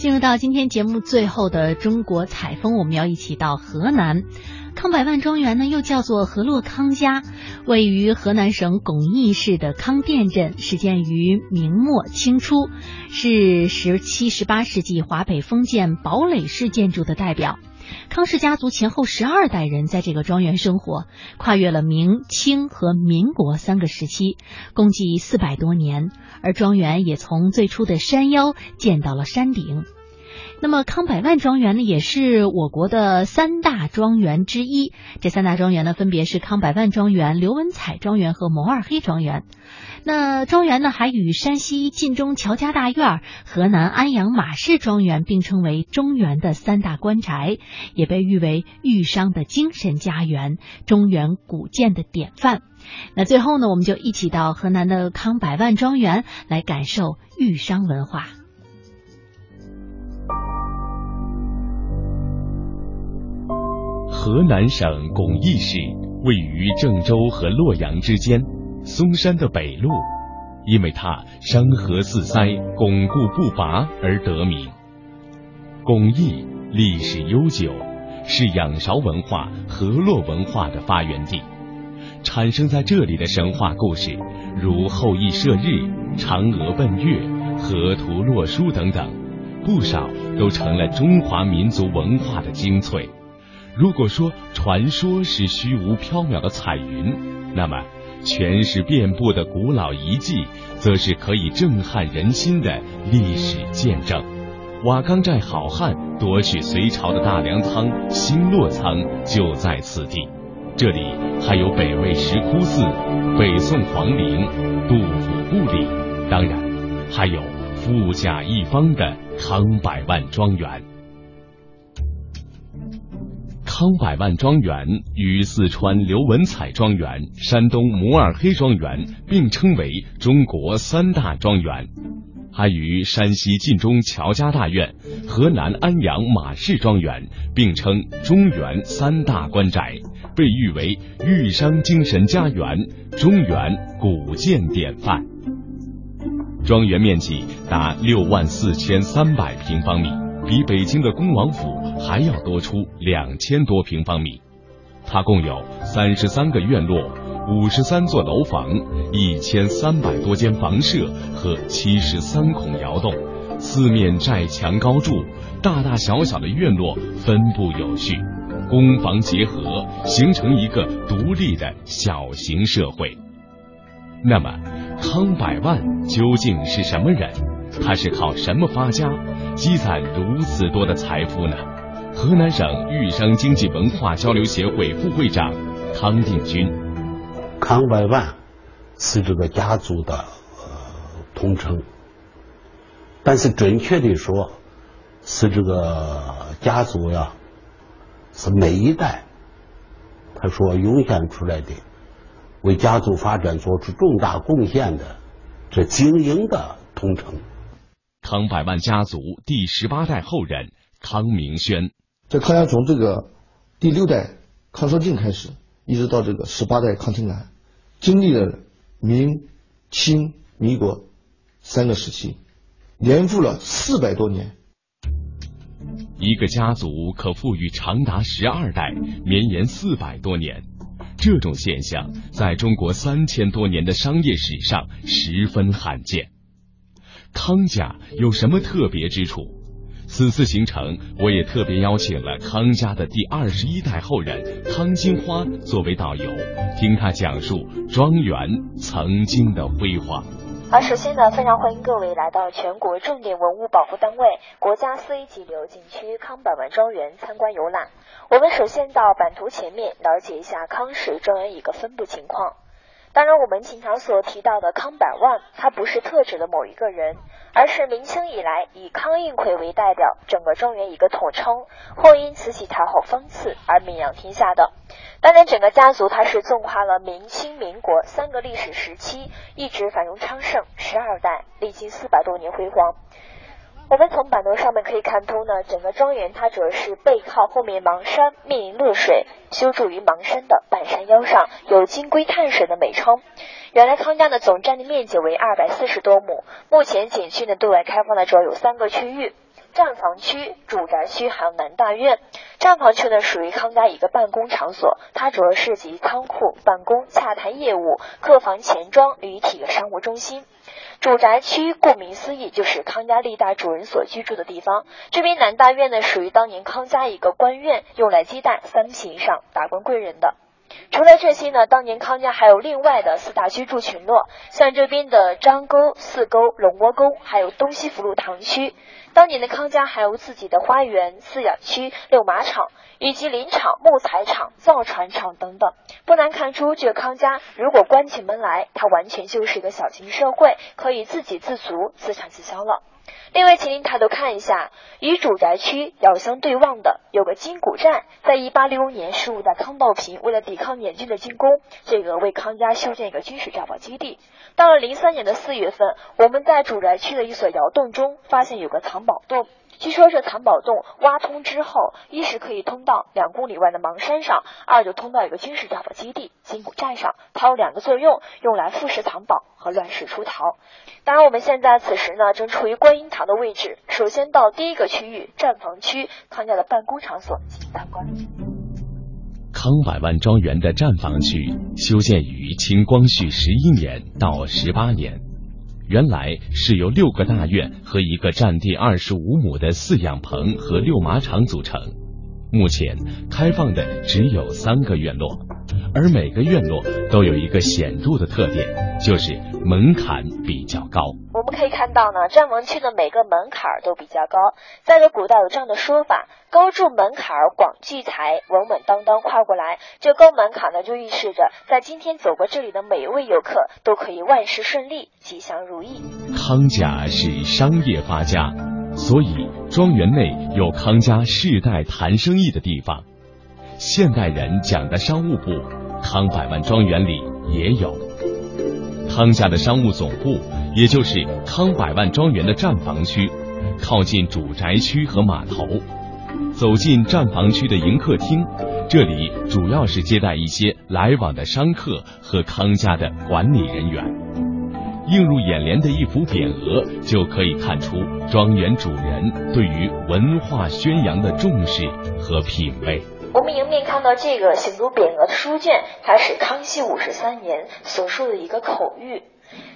进入到今天节目最后的中国采风，我们要一起到河南康百万庄园呢，又叫做河洛康家，位于河南省巩义市的康店镇，始建于明末清初，是十七、十八世纪华北封建堡垒式建筑的代表。康氏家族前后十二代人在这个庄园生活，跨越了明清和民国三个时期，共计四百多年。而庄园也从最初的山腰建到了山顶。那么康百万庄园呢，也是我国的三大庄园之一。这三大庄园呢，分别是康百万庄园、刘文彩庄园和蒙二黑庄园。那庄园呢，还与山西晋中乔家大院、河南安阳马氏庄园并称为中原的三大官宅，也被誉为豫商的精神家园、中原古建的典范。那最后呢，我们就一起到河南的康百万庄园来感受豫商文化。河南省巩义市位于郑州和洛阳之间，嵩山的北麓，因为它山河四塞，巩固不拔而得名。巩义历史悠久，是仰韶文化、河洛文化的发源地。产生在这里的神话故事，如后羿射日、嫦娥奔月、河图洛书等等，不少都成了中华民族文化的精粹。如果说传说是虚无缥缈的彩云，那么全是遍布的古老遗迹，则是可以震撼人心的历史见证。瓦岗寨好汉夺取隋朝的大粮仓新洛仓就在此地，这里还有北魏石窟寺、北宋皇陵、杜甫故里，当然还有富甲一方的康百万庄园。康百万庄园与四川刘文彩庄园、山东摩尔黑庄园并称为中国三大庄园，还与山西晋中乔家大院、河南安阳马氏庄园并称中原三大官宅，被誉为豫商精神家园、中原古建典范。庄园面积达六万四千三百平方米。比北京的恭王府还要多出两千多平方米，它共有三十三个院落、五十三座楼房、一千三百多间房舍和七十三孔窑洞，四面寨墙高筑，大大小小的院落分布有序，工房结合，形成一个独立的小型社会。那么，康百万究竟是什么人？他是靠什么发家？积攒如此多的财富呢？河南省豫商经济文化交流协会副会长康定军，康百万是这个家族的呃通称，但是准确的说，是这个家族呀，是每一代他说涌现出来的，为家族发展做出重大贡献的这精英的统称。康百万家族第十八代后人康明轩，这康家从这个第六代康绍敬开始，一直到这个十八代康廷兰，经历了明、清、民国三个时期，年复了四百多年。一个家族可富裕长达十二代，绵延四百多年，这种现象在中国三千多年的商业史上十分罕见。康家有什么特别之处？此次行程，我也特别邀请了康家的第二十一代后人康金花作为导游，听他讲述庄园曾经的辉煌。而，首先呢，非常欢迎各位来到全国重点文物保护单位、国家四 A 级旅游景区康百万庄园参观游览。我们首先到版图前面了解一下康氏庄园一个分布情况。当然，我们经常所提到的康百万，它不是特指的某一个人，而是明清以来以康应奎为代表，整个庄园一个统称，后因慈禧太后封赐而名扬天下的。当然，整个家族它是纵跨了明清民国三个历史时期，一直繁荣昌盛，十二代，历经四百多年辉煌。我们从版图上面可以看出呢，整个庄园它主要是背靠后面邙山，面临洛水，修筑于邙山的半山腰上，有金龟探水的美称。原来康家的总占地面积为二百四十多亩，目前景区呢对外开放的主要有三个区域，站房区、住宅区还有南大院。站房区呢属于康家一个办公场所，它主要涉及仓库、办公、洽谈业务、客房、钱庄与体的商务中心。住宅区顾名思义就是康家历代主人所居住的地方。这边南大院呢属于当年康家一个官院，用来接待三品以上达官贵人的。除了这些呢，当年康家还有另外的四大居住群落，像这边的张沟、四沟、龙窝沟，还有东西福路堂区。当年的康家还有自己的花园、饲养区、遛马场，以及林场、木材厂、造船厂等等。不难看出，这康家如果关起门来，它完全就是一个小型社会，可以自给自足、自产自销了。另外，请您抬头看一下，与主宅区遥相对望的有个金谷站，在一八六五年十五代康道平为了抵抗捻军的进攻，这个为康家修建一个军事炸堡基地。到了零三年的四月份，我们在主宅区的一所窑洞中发现有个藏宝洞。据说这藏宝洞挖通之后，一是可以通到两公里外的邙山上，二就通到一个军事碉堡基地金谷寨上。它有两个作用，用来复式藏宝和乱世出逃。当然，我们现在此时呢正处于观音堂的位置。首先到第一个区域站房区，康家的办公场所进行参观。康百万庄园的站房区修建于清光绪十一年到十八年。原来是由六个大院和一个占地二十五亩的饲养棚和溜马场组成，目前开放的只有三个院落，而每个院落都有一个显著的特点，就是门槛比较高。我们可以看到呢，站房区的每个门槛都比较高，在这古代有这样的说法。高筑门槛，广聚财，稳稳当当跨过来。这高门槛呢，就预示着在今天走过这里的每一位游客都可以万事顺利，吉祥如意。康家是商业发家，所以庄园内有康家世代谈生意的地方。现代人讲的商务部，康百万庄园里也有。康家的商务总部，也就是康百万庄园的站房区，靠近主宅区和码头。走进站房区的迎客厅，这里主要是接待一些来往的商客和康家的管理人员。映入眼帘的一幅匾额，就可以看出庄园主人对于文化宣扬的重视和品味。我们迎面看到这个行读匾额的书卷，它是康熙五十三年所述的一个口谕，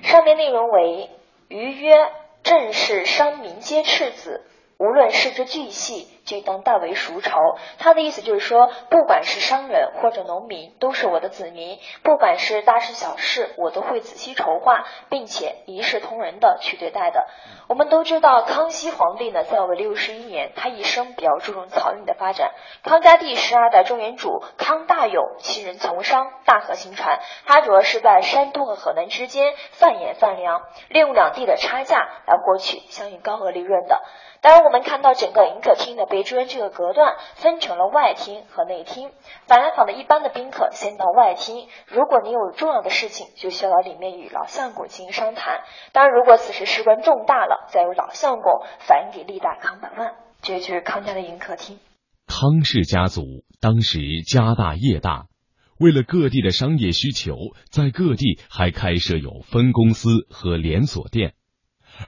上面内容为：“余曰：朕是商民皆赤子，无论是之巨细。”就当大为熟仇，他的意思就是说，不管是商人或者农民，都是我的子民，不管是大事小事，我都会仔细筹划，并且一视同仁的去对待的。我们都知道，康熙皇帝呢在位六十一年，他一生比较注重漕运的发展。康家第十二代中原主康大勇，其人从商，大河行船，他主要是在山东和河南之间贩盐贩粮，利用两地的差价来获取相应高额利润的。当然，我们看到整个迎客厅的被朱元这个隔断分成了外厅和内厅。凡来访的一般的宾客先到外厅，如果你有重要的事情，就需要到里面与老相公进行商谈。当然，如果此时事关重大了，再由老相公反映给历代康百万。这就是康家的迎客厅。康氏家族当时家大业大，为了各地的商业需求，在各地还开设有分公司和连锁店。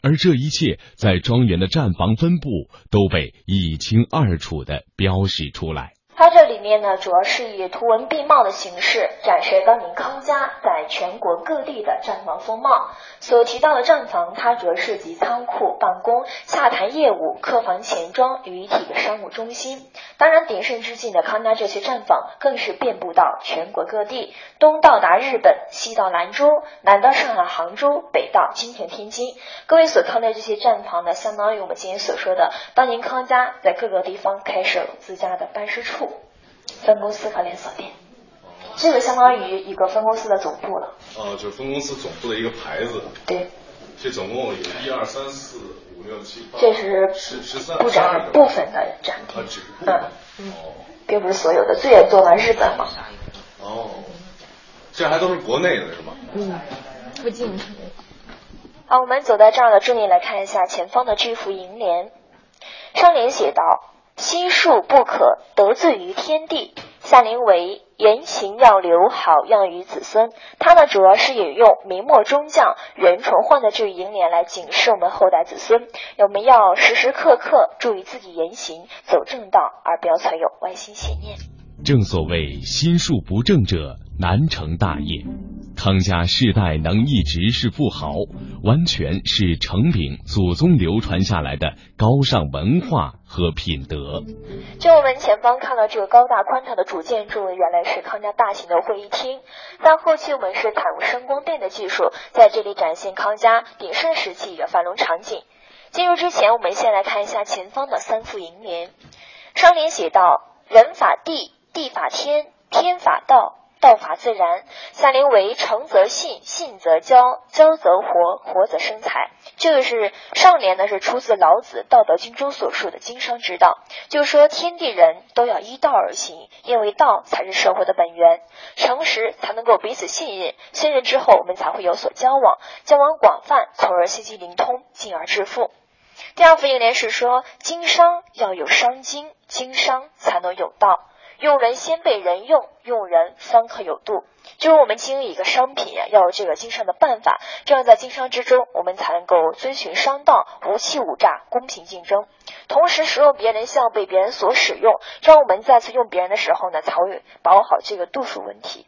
而这一切在庄园的站房分布都被一清二楚的标示出来。它这里面呢，主要是以图文并茂的形式展示当年康家在全国各地的站房风貌。所提到的站房，它主要涉及仓库、办公、洽谈业务、客房、钱庄于一体的商务中心。当然，鼎盛之际呢，康家这些站房更是遍布到全国各地，东到达日本，西到兰州，南到上海、杭州，北到今天、天津。各位所看的这些站房呢，相当于我们今天所说的，当年康家在各个地方开设自家的办事处。分公司和连锁店，这个相当于一个分公司的总部了。哦，就是分公司总部的一个牌子。对。这总共有一二三四五六七八。这是十十三部长部分的展厅。啊，只部分。嗯。并不是所有的，最远做到日本嘛。哦。这还都是国内的是吗？嗯。附近。好，我们走在这儿呢，重点来看一下前方的这幅楹联。上联写道。心术不可得罪于天地，下联为言行要留好养于子孙。它呢主要是引用明末中将袁崇焕的这一楹联来警示我们后代子孙，我们要时时刻刻注意自己言行，走正道，而不要存有歪心邪念。正所谓心术不正者难成大业。康家世代能一直是富豪，完全是承秉祖宗流传下来的高尚文化和品德。就我们前方看到这个高大宽敞的主建筑，原来是康家大型的会议厅。但后期我们是采用声光电的技术，在这里展现康家鼎盛时期的繁荣场景。进入之前，我们先来看一下前方的三副楹联。上联写道：“人法地，地法天，天法道。”道法自然，下联为诚则信，信则交，交则活，活则生财。这个是上联呢，是出自老子《道德经》中所述的经商之道，就是说天地人都要依道而行，因为道才是社会的本源，诚实才能够彼此信任，信任之后我们才会有所交往，交往广泛，从而信息灵通，进而致富。第二副楹联是说，经商要有商经，经商才能有道。用人先被人用，用人方可有度。就是我们经营一个商品呀，要有这个经商的办法，这样在经商之中，我们才能够遵循商道，无欺无诈，公平竞争。同时，使用别人像被别人所使用，这样我们再次用别人的时候呢，才会把握好这个度数问题。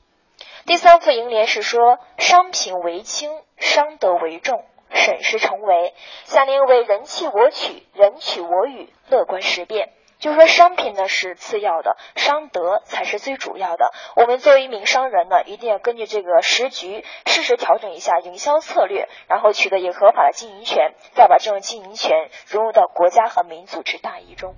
第三副楹联是说，商品为轻，商德为重，审时成为。下联为人弃我取，人取我予，乐观识变。就是说，商品呢是次要的，商德才是最主要的。我们作为一名商人呢，一定要根据这个时局，适时调整一下营销策略，然后取得一个合法的经营权，再把这种经营权融入到国家和民族之大义中。